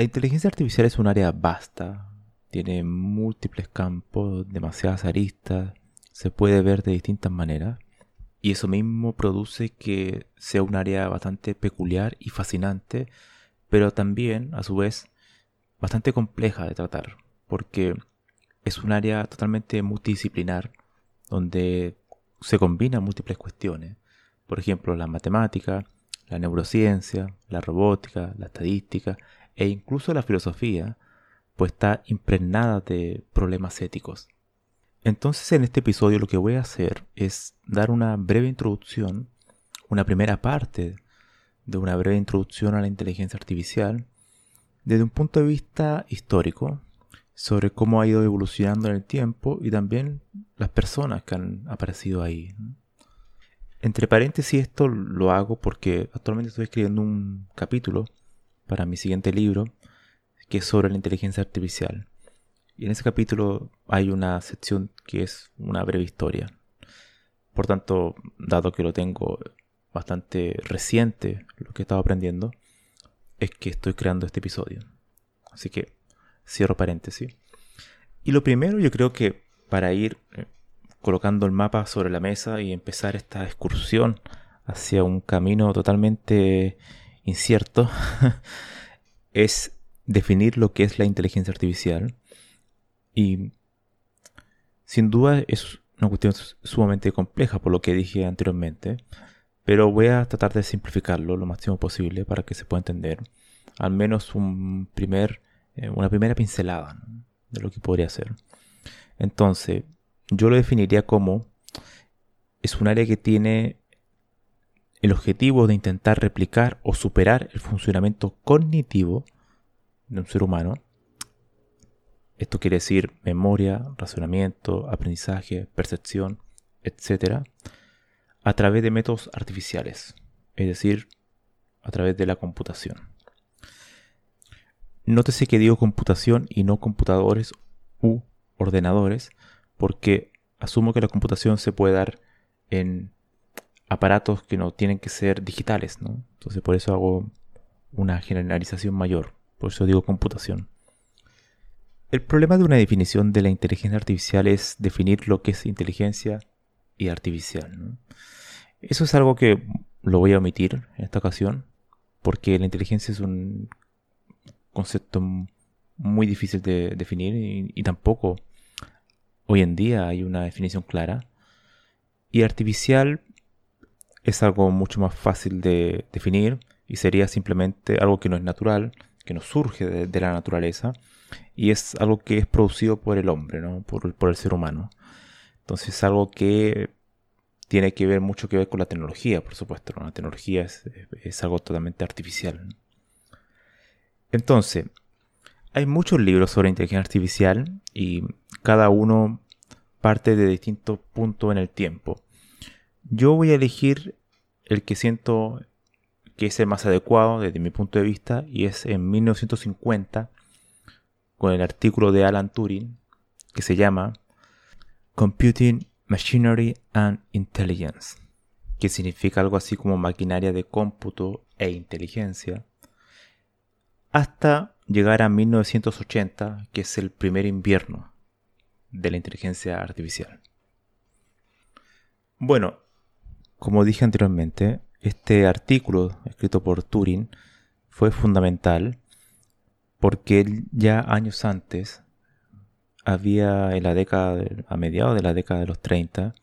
La inteligencia artificial es un área vasta, tiene múltiples campos, demasiadas aristas, se puede ver de distintas maneras y eso mismo produce que sea un área bastante peculiar y fascinante, pero también a su vez bastante compleja de tratar, porque es un área totalmente multidisciplinar donde se combinan múltiples cuestiones, por ejemplo la matemática, la neurociencia, la robótica, la estadística e incluso la filosofía, pues está impregnada de problemas éticos. Entonces en este episodio lo que voy a hacer es dar una breve introducción, una primera parte de una breve introducción a la inteligencia artificial desde un punto de vista histórico sobre cómo ha ido evolucionando en el tiempo y también las personas que han aparecido ahí. Entre paréntesis esto lo hago porque actualmente estoy escribiendo un capítulo para mi siguiente libro que es sobre la inteligencia artificial. Y en ese capítulo hay una sección que es una breve historia. Por tanto, dado que lo tengo bastante reciente, lo que he estado aprendiendo, es que estoy creando este episodio. Así que cierro paréntesis. Y lo primero yo creo que para ir eh, colocando el mapa sobre la mesa y empezar esta excursión hacia un camino totalmente incierto, es definir lo que es la inteligencia artificial y sin duda es una cuestión sumamente compleja por lo que dije anteriormente, pero voy a tratar de simplificarlo lo máximo posible para que se pueda entender al menos un primer, eh, una primera pincelada de lo que podría ser. Entonces, yo lo definiría como es un área que tiene el objetivo de intentar replicar o superar el funcionamiento cognitivo de un ser humano esto quiere decir memoria, razonamiento, aprendizaje, percepción, etc. a través de métodos artificiales, es decir, a través de la computación. Nótese que digo computación y no computadores u ordenadores, porque asumo que la computación se puede dar en aparatos que no tienen que ser digitales, ¿no? Entonces por eso hago una generalización mayor, por eso digo computación. El problema de una definición de la inteligencia artificial es definir lo que es inteligencia y artificial. Eso es algo que lo voy a omitir en esta ocasión, porque la inteligencia es un concepto muy difícil de definir y, tampoco hoy en día hay una definición clara. Y artificial es algo mucho más fácil de definir y sería simplemente algo que no es natural, que no surge de la naturaleza y es algo que es producido por el hombre, ¿no? por, el ser humano. Entonces es algo que tiene que ver mucho que ver con la tecnología, por supuesto. La tecnología es, algo totalmente artificial. Entonces, hay muchos libros sobre inteligencia artificial y cada uno parte de distintos puntos en el tiempo. Yo voy a elegir el que siento que es el más adecuado desde mi punto de vista y es en 1950 con el artículo de Alan Turing que se llama Computing Machinery and Intelligence, que significa algo así como maquinaria de cómputo e inteligencia, hasta llegar a 1980, que es el primer invierno de la inteligencia artificial. Bueno, como dije anteriormente, este artículo escrito por Turing fue fundamental porque ya años antes había en la década, a mediados de la década de los 30,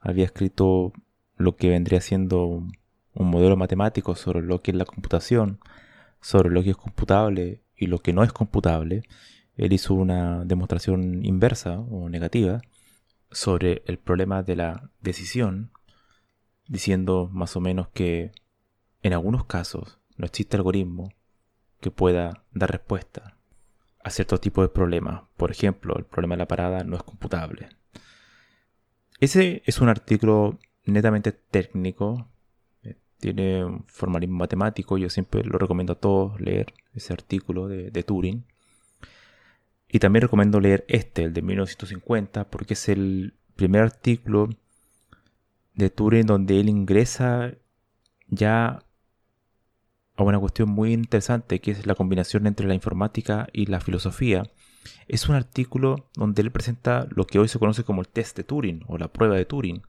había escrito lo que vendría siendo un modelo matemático sobre lo que es la computación, sobre lo que es computable y lo que no es computable. Él hizo una demostración inversa o negativa sobre el problema de la decisión, diciendo más o menos que en algunos casos no existe algoritmo que pueda dar respuesta a cierto tipo de problemas. Por ejemplo, el problema de la parada no es computable. Ese es un artículo netamente técnico, eh, tiene un formalismo matemático, yo siempre lo recomiendo a todos leer ese artículo de, de Turing. Y también recomiendo leer este, el de 1950, porque es el primer artículo de Turing donde él ingresa ya a una cuestión muy interesante que es la combinación entre la informática y la filosofía. Es un artículo donde él presenta lo que hoy se conoce como el test de Turing o la prueba de Turing.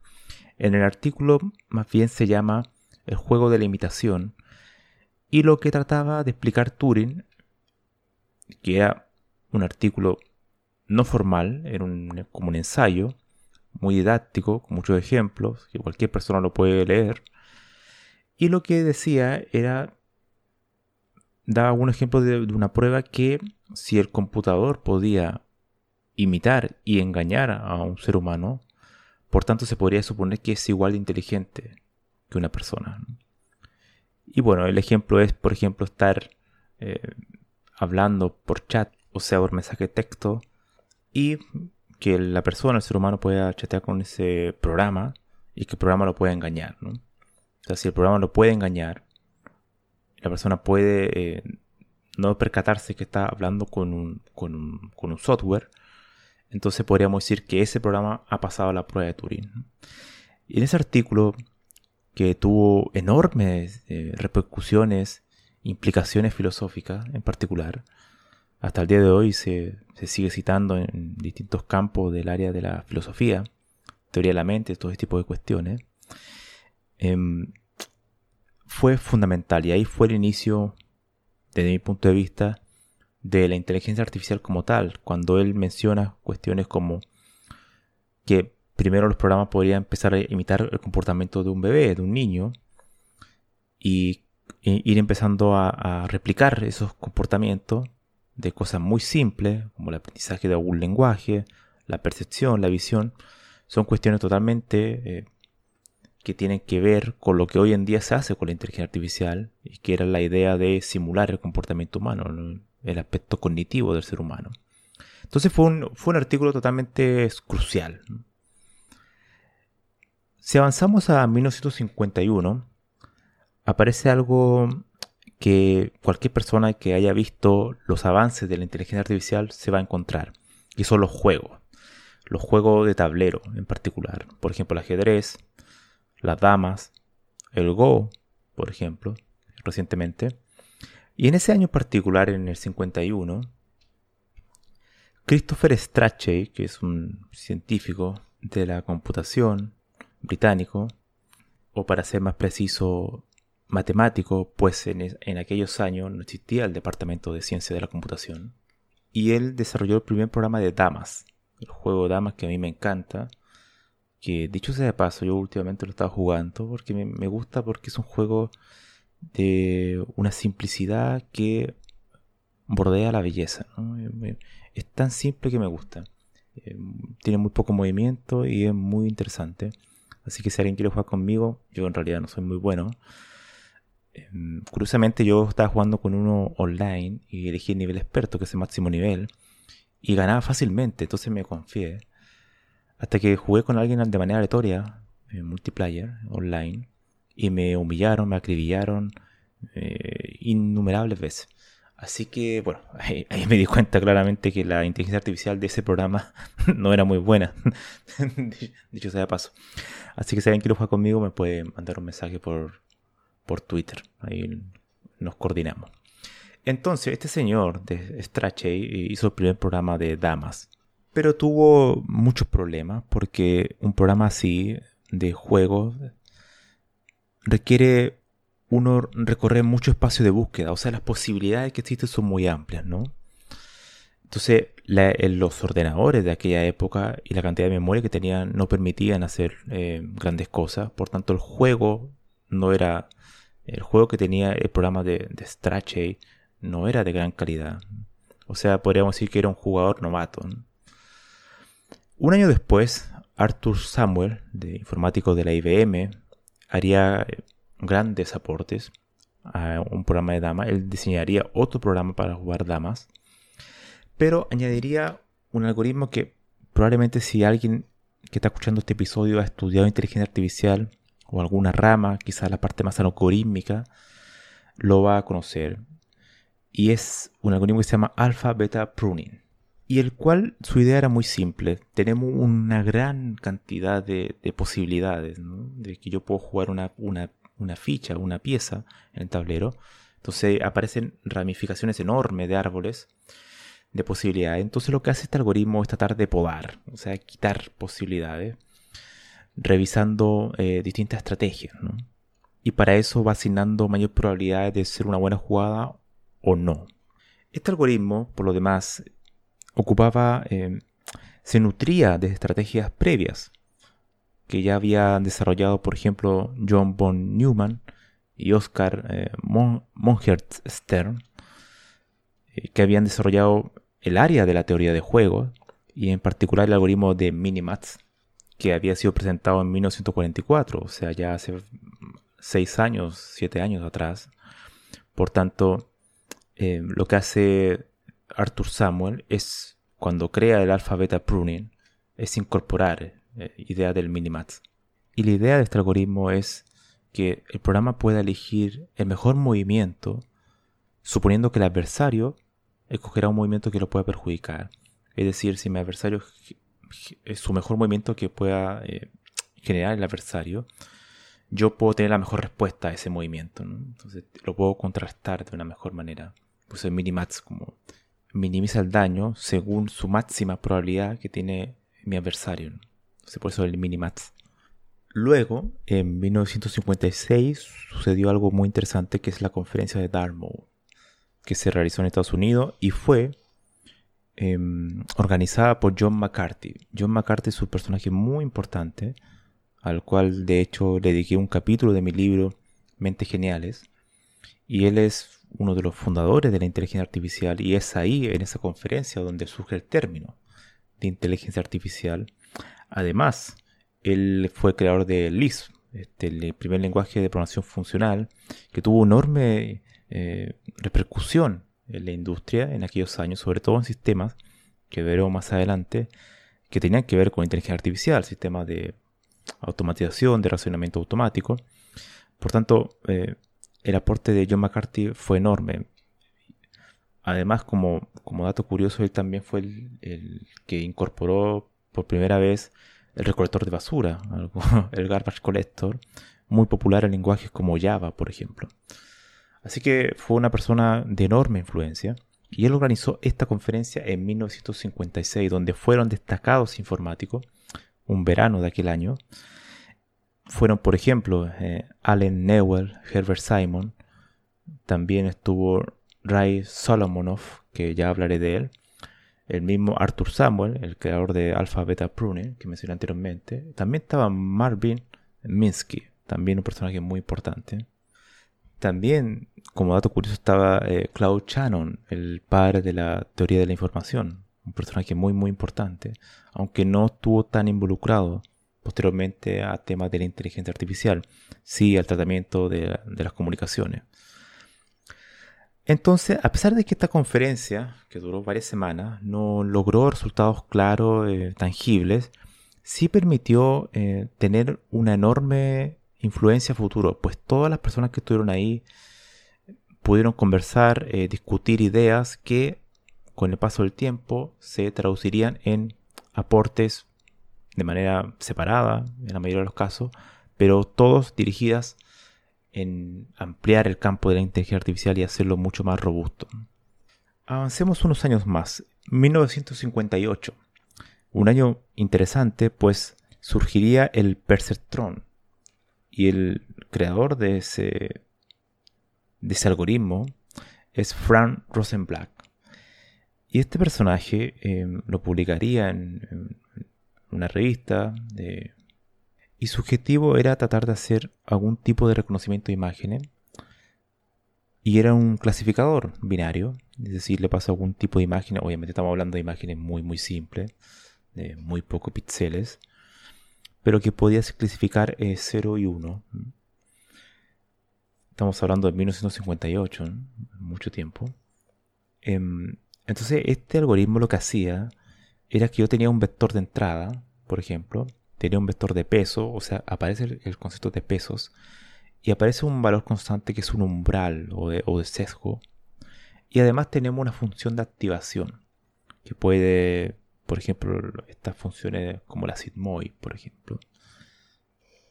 En el artículo más bien se llama el juego de la imitación y lo que trataba de explicar Turing, que era un artículo no formal, era como un ensayo, muy didáctico, con muchos ejemplos, que cualquier persona lo puede leer. Y lo que decía era daba un ejemplo de, una prueba que si el computador podía imitar y engañar a un ser humano, por tanto se podría suponer que es igual de inteligente que una persona. Y bueno, el ejemplo es, por ejemplo, estar eh, hablando por chat, o sea, por mensaje de texto, y que la persona, el ser humano, pueda chatear con ese programa y que el programa lo pueda engañar. O sea, si el programa lo puede engañar, la persona puede eh, no percatarse que está hablando con un, software, entonces podríamos decir que ese programa ha pasado la prueba de Turing. Y en ese artículo, que tuvo enormes eh, repercusiones, implicaciones filosóficas en particular, hasta el día de hoy se, sigue citando en distintos campos del área de la filosofía, teoría de la mente, todo ese tipo de cuestiones. Em, fue fundamental y ahí fue el inicio, desde mi punto de vista, de la inteligencia artificial como tal, cuando él menciona cuestiones como que primero los programas podrían empezar a imitar el comportamiento de un bebé, de un niño, y, ir empezando a, replicar esos comportamientos de cosas muy simples, como el aprendizaje de algún lenguaje, la percepción, la visión, son cuestiones totalmente eh, que tienen que ver con lo que hoy en día se hace con la inteligencia artificial y que era la idea de simular el comportamiento humano, el aspecto cognitivo del ser humano. Entonces fue un, fue un artículo totalmente crucial. Si avanzamos a 1951, aparece algo que cualquier persona que haya visto los avances de la inteligencia artificial se va a encontrar, y son los juegos. Los juegos de tablero en particular. Por ejemplo, el ajedrez, las damas, el Go, por ejemplo, recientemente. Y en ese año particular, en el 51, Christopher Strachey, que es un científico de la computación británico, o para ser más preciso, matemático, pues en, en, aquellos años no existía el Departamento de Ciencia de la Computación. Y él desarrolló el primer programa de Damas, el juego Damas que a mí me encanta, que dicho sea de paso, yo últimamente lo estaba jugando porque me, gusta porque es un juego de una simplicidad que bordea la belleza. Es tan simple que me gusta. Eh, tiene muy poco movimiento y es muy interesante. Así que si alguien quiere jugar conmigo, yo en realidad no soy muy bueno. Em, curiosamente yo estaba jugando con uno online y elegí el nivel experto, que es el máximo nivel, y ganaba fácilmente, entonces me confié. Hasta que jugué con alguien de manera aleatoria, en multiplayer, online, y me humillaron, me acribillaron eh, innumerables veces. Así que, bueno, ahí, me di cuenta claramente que la inteligencia artificial de ese programa no era muy buena. Dicho sea de paso. Así que si alguien quiere jugar conmigo, me puede mandar un mensaje por, por Twitter. Ahí nos coordinamos. Entonces, este señor de Strachey hizo el primer programa de damas pero tuvo muchos problemas porque un programa así de juegos requiere uno recorre mucho espacio de búsqueda, o sea, las posibilidades que existen son muy amplias, ¿no? Entonces, los ordenadores de aquella época y la cantidad de memoria que tenían no permitían hacer eh, grandes cosas, por tanto el juego no era, el juego que tenía el programa de, de no era de gran calidad. O sea, podríamos decir que era un jugador novato. Un año después, Arthur Samuel, de informático de la IBM, haría eh, grandes aportes a un programa de damas. Él diseñaría otro programa para jugar damas, pero añadiría un algoritmo que probablemente si alguien que está escuchando este episodio ha estudiado inteligencia artificial o alguna rama, quizás la parte más algorítmica, lo va a conocer. Y es un algoritmo que se llama Alpha Beta Pruning. Y el cual su idea era muy simple. Tenemos una gran cantidad de, posibilidades, de que yo puedo jugar una, una una ficha, una pieza en el tablero. Entonces aparecen ramificaciones enormes de árboles de posibilidades. Entonces lo que hace este algoritmo es tratar de podar, o sea, quitar posibilidades, revisando eh, distintas estrategias. Y para eso va asignando mayor probabilidades de ser una buena jugada o no. Este algoritmo, por lo demás, ocupaba, eh, se nutría de estrategias previas que ya habían desarrollado, por ejemplo, John von Neumann y Oscar eh, Stern, eh, que habían desarrollado el área de la teoría de juegos y en particular el algoritmo de Minimax, que había sido presentado en 1944, o sea, ya hace seis años, siete años atrás. Por tanto, eh, lo que hace Arthur Samuel es, cuando crea el alfa-beta pruning, es incorporar eh, idea del Minimax. Y la idea de este algoritmo es que el programa pueda elegir el mejor movimiento, suponiendo que el adversario escogerá un movimiento que lo pueda perjudicar. Es decir, si mi adversario su mejor movimiento que pueda eh, generar el adversario, yo puedo tener la mejor respuesta a ese movimiento. Entonces lo puedo contrastar de una mejor manera. Pues el minimax como minimiza el daño según su máxima probabilidad que tiene mi adversario por eso el Minimax. Luego, en 1956, sucedió algo muy interesante que es la conferencia de Dartmouth, que se realizó en Estados Unidos y fue em, organizada por John McCarthy. John McCarthy es un personaje muy importante, al cual de hecho dediqué un capítulo de mi libro Mentes Geniales, y él es uno de los fundadores de la inteligencia artificial, y es ahí, en esa conferencia, donde surge el término de inteligencia artificial Además, él fue creador de Lisp, este, el primer lenguaje de programación funcional, que tuvo enorme eh, repercusión en la industria en aquellos años, sobre todo en sistemas que veremos más adelante, que tenían que ver con inteligencia artificial, sistemas de automatización, de racionamiento automático. Por tanto, eh, el aporte de John McCarthy fue enorme. Además, como, como dato curioso, él también fue el que incorporó por primera vez el recolector de basura, el garbage collector, muy popular en lenguajes como Java, por ejemplo. Así que fue una persona de enorme influencia y él organizó esta conferencia en 1956 donde fueron destacados informáticos, un verano de aquel año. Fueron, por ejemplo, eh, Allen Newell, Herbert Simon, también estuvo Ray Solomonov, que ya hablaré de él, el mismo Arthur Samuel, el creador de Alpha Beta Pruning, que mencioné anteriormente. También estaba Marvin Minsky, también un personaje muy importante. También, como dato curioso, estaba eh, Claude Shannon, el padre de la teoría de la información, un personaje muy muy importante, aunque no estuvo tan involucrado posteriormente a temas de la inteligencia artificial, sí al tratamiento de las comunicaciones. Entonces, a pesar de que esta conferencia, que duró varias semanas, no logró resultados claros, eh, tangibles, sí permitió eh, tener una enorme influencia futuro, pues todas las personas que estuvieron ahí pudieron conversar, eh, discutir ideas que con el paso del tiempo se traducirían en aportes de manera separada, en la mayoría de los casos, pero todos dirigidas en ampliar el campo de la inteligencia artificial y hacerlo mucho más robusto. Avancemos unos años más. 1958. Un año interesante, pues surgiría el Perceptron. Y el creador de ese de ese algoritmo es Frank Rosenblatt. Y este personaje em, lo publicaría en, una revista y su objetivo era tratar de hacer algún tipo de reconocimiento de imágenes y era un clasificador binario, es decir, le pasa algún tipo de imagen, obviamente estamos hablando de imágenes muy muy simples, de muy pocos píxeles, pero que podía clasificar 0 eh, y 1. Estamos hablando de 1958, mucho tiempo. Em, entonces, este algoritmo lo que hacía era que yo tenía un vector de entrada, por ejemplo, tenía un vector de peso, o sea, aparece el, concepto de pesos, y aparece un valor constante que es un umbral o de sesgo. Y además tenemos una función de activación, que puede, por ejemplo, estas funciones como la sigmoid, por ejemplo,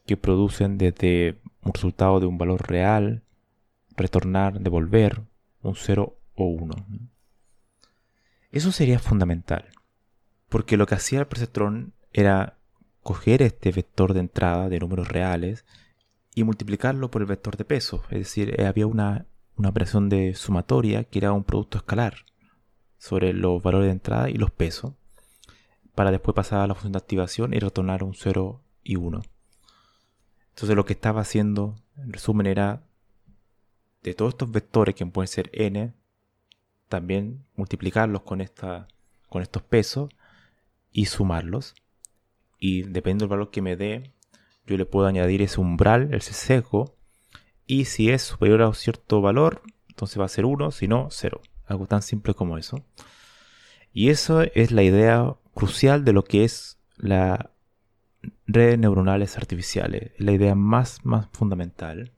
que producen desde un resultado de un valor real, retornar, devolver, un 0 o 1. Eso sería fundamental, porque lo que hacía el perceptrón era coger este vector de entrada de números reales y multiplicarlo por el vector de peso, es decir, eh, había una, operación de sumatoria que era un producto escalar sobre los valores de entrada y los pesos, para después pasar a la función de activación y retornar un 0 y 1. Entonces lo que estaba haciendo, en resumen, era de todos estos vectores que pueden ser n, también multiplicarlos con, esta, con estos pesos y sumarlos. Y dependiendo del valor que me dé, yo le puedo añadir ese umbral, ese sesgo. Y si es superior a un cierto valor, entonces va a ser 1, si no, 0. Algo tan simple como eso. Y eso es la idea crucial de lo que es la redes neuronales artificiales. La idea más, más fundamental.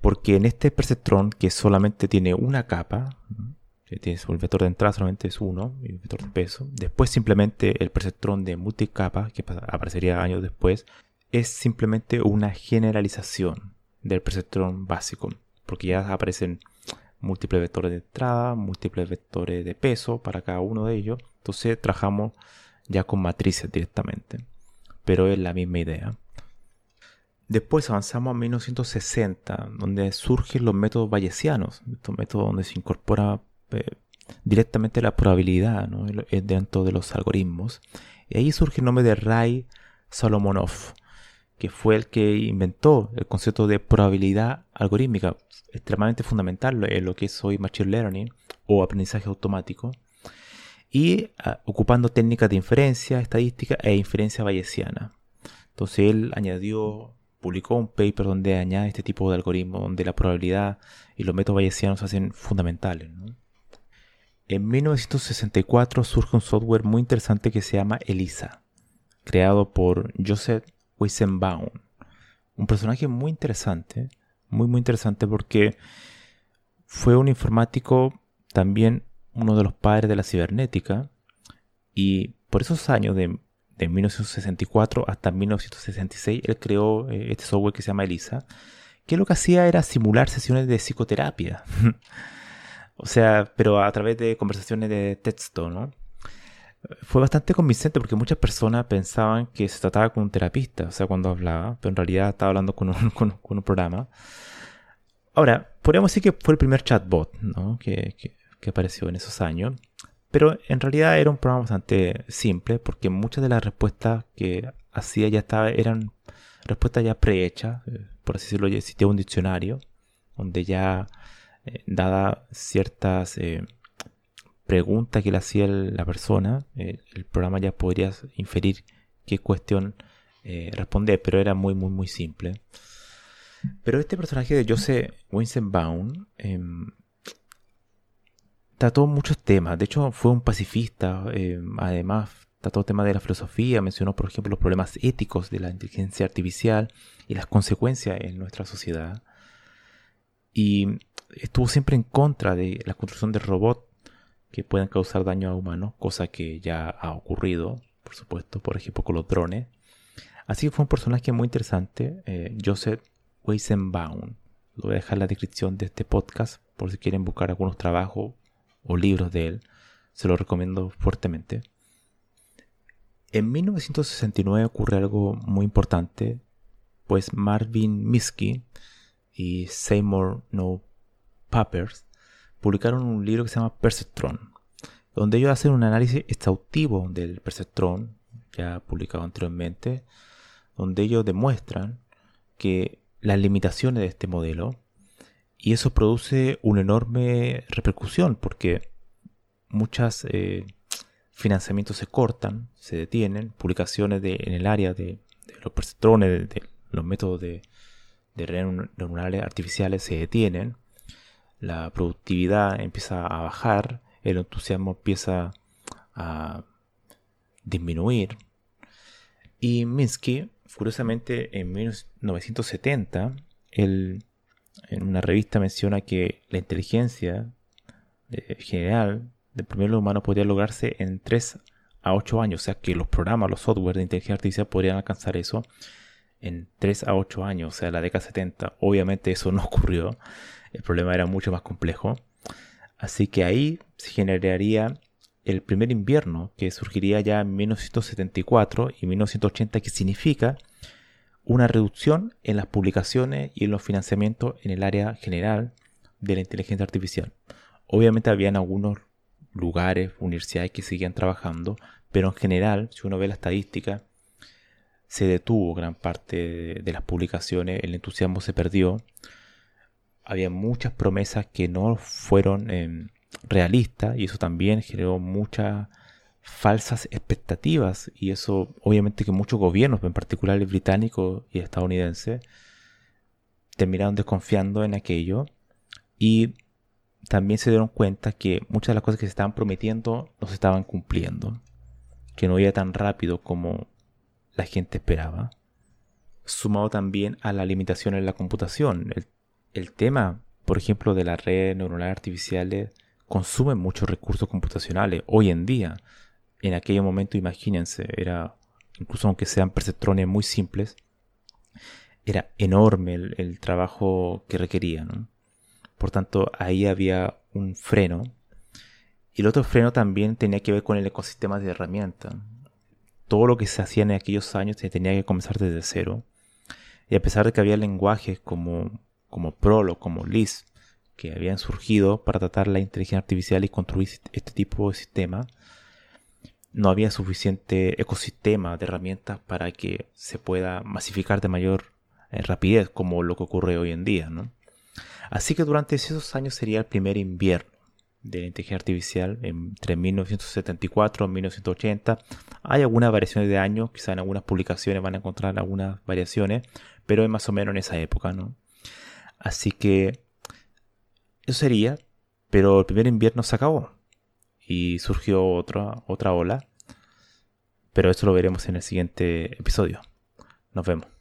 Porque en este perceptrón, que solamente tiene una capa, el vector de entrada solamente es uno, y el vector de peso. Después simplemente el perceptrón de multicapa, que aparecería años después, es simplemente una generalización del perceptrón básico, porque ya aparecen múltiples vectores de entrada, múltiples vectores de peso para cada uno de ellos. Entonces trabajamos ya con matrices directamente, pero es la misma idea. Después avanzamos a 1960, donde surgen los métodos bayesianos, estos métodos donde se incorpora eh, directamente la probabilidad dentro de los algoritmos. Y ahí surge el nombre de Ray Solomonov, que fue el que inventó el concepto de probabilidad algorítmica, extremadamente fundamental en lo que es hoy Machine Learning o aprendizaje automático, y ah, ocupando técnicas de inferencia, estadística e inferencia bayesiana. Entonces él añadió, publicó un paper donde añade este tipo de algoritmo, donde la probabilidad y los métodos bayesianos se hacen fundamentales. En 1964 surge un software muy interesante que se llama ELISA, creado por Joseph Weizenbaum. Un personaje muy interesante, muy muy interesante porque fue un informático también uno de los padres de la cibernética y por esos años de, 1964 hasta 1966 él creó eh, este software que se llama ELISA que lo que hacía era simular sesiones de psicoterapia. O sea, pero a través de conversaciones de texto, ¿no? Fue bastante convincente porque muchas personas pensaban que se trataba con un terapista, o sea, cuando hablaba, pero en realidad estaba hablando con un, con, un programa. Ahora, podríamos decir que fue el primer chatbot ¿no? que, que, apareció en esos años, pero en realidad era un programa bastante simple porque muchas de las respuestas que hacía ya estaba, eran respuestas ya prehechas, eh, por así decirlo, existía un diccionario donde ya eh, dada ciertas eh, preguntas que le hacía la persona, eh, el programa ya podría inferir qué cuestión responder, pero era muy, muy, muy simple. Pero este personaje de Joseph Winsenbaum em, trató muchos temas. De hecho, fue un pacifista. Em, además, trató temas de la filosofía. Mencionó, por ejemplo, los problemas éticos de la inteligencia artificial y las consecuencias en nuestra sociedad. Y estuvo siempre en contra de la construcción de robots que pueden causar daño a humanos, cosa que ya ha ocurrido, por supuesto, por ejemplo con los drones. Así que fue un personaje muy interesante, eh, Joseph Weizenbaum. Lo voy a dejar en la descripción de este podcast por si quieren buscar algunos trabajos o libros de él. Se lo recomiendo fuertemente. En 1969 ocurre algo muy importante, pues Marvin Minsky y Seymour No Papers publicaron un libro que se llama Perceptron, donde ellos hacen un análisis exhaustivo del perceptron, ya publicado anteriormente, donde ellos demuestran que las limitaciones de este modelo y eso produce una enorme repercusión porque muchos eh, financiamientos se cortan, se detienen, publicaciones de, en el área de, los perceptrones, de, los métodos de, de redes neuronales artificiales se detienen, la productividad empieza a bajar, el entusiasmo empieza a disminuir. Y Minsky, curiosamente, en 1970, él en una revista menciona que la inteligencia eh, general del primer humano podría lograrse en 3 a 8 años, o sea que los programas, los software de inteligencia artificial podrían alcanzar eso en 3 a 8 años, o sea, la década 70. Obviamente eso no ocurrió, el problema era mucho más complejo. Así que ahí se generaría el primer invierno, que surgiría ya en 1974 y 1980, que significa una reducción en las publicaciones y en los financiamientos en el área general de la inteligencia artificial. Obviamente habían algunos lugares, universidades que seguían trabajando, pero en general, si uno ve la estadística, se detuvo gran parte de las publicaciones, el entusiasmo se perdió, había muchas promesas que no fueron em, realistas y eso también generó muchas falsas expectativas y eso obviamente que muchos gobiernos, en particular el británico y estadounidense, terminaron desconfiando en aquello y también se dieron cuenta que muchas de las cosas que se estaban prometiendo no se estaban cumpliendo, que no iba tan rápido como la gente esperaba, sumado también a la limitación en la computación. El, tema, por ejemplo, de las redes neuronales artificiales consume muchos recursos computacionales hoy en día. En aquel momento, imagínense, era, incluso aunque sean perceptrones muy simples, era enorme el, trabajo que requería. Por tanto, ahí había un freno. Y el otro freno también tenía que ver con el ecosistema de herramientas todo lo que se hacía en aquellos años se tenía que comenzar desde cero. Y a pesar de que había lenguajes como, como Prolo, como Lisp, que habían surgido para tratar la inteligencia artificial y construir este tipo de sistema, no había suficiente ecosistema de herramientas para que se pueda masificar de mayor eh, rapidez como lo que ocurre hoy en día. Así que durante esos años sería el primer invierno de la inteligencia artificial entre 1974 y 1980. Hay algunas variaciones de años, quizá en algunas publicaciones van a encontrar algunas variaciones, pero es más o menos en esa época, ¿no? Así que eso sería, pero el primer invierno se acabó y surgió otra, otra ola, pero eso lo veremos en el siguiente episodio. Nos vemos.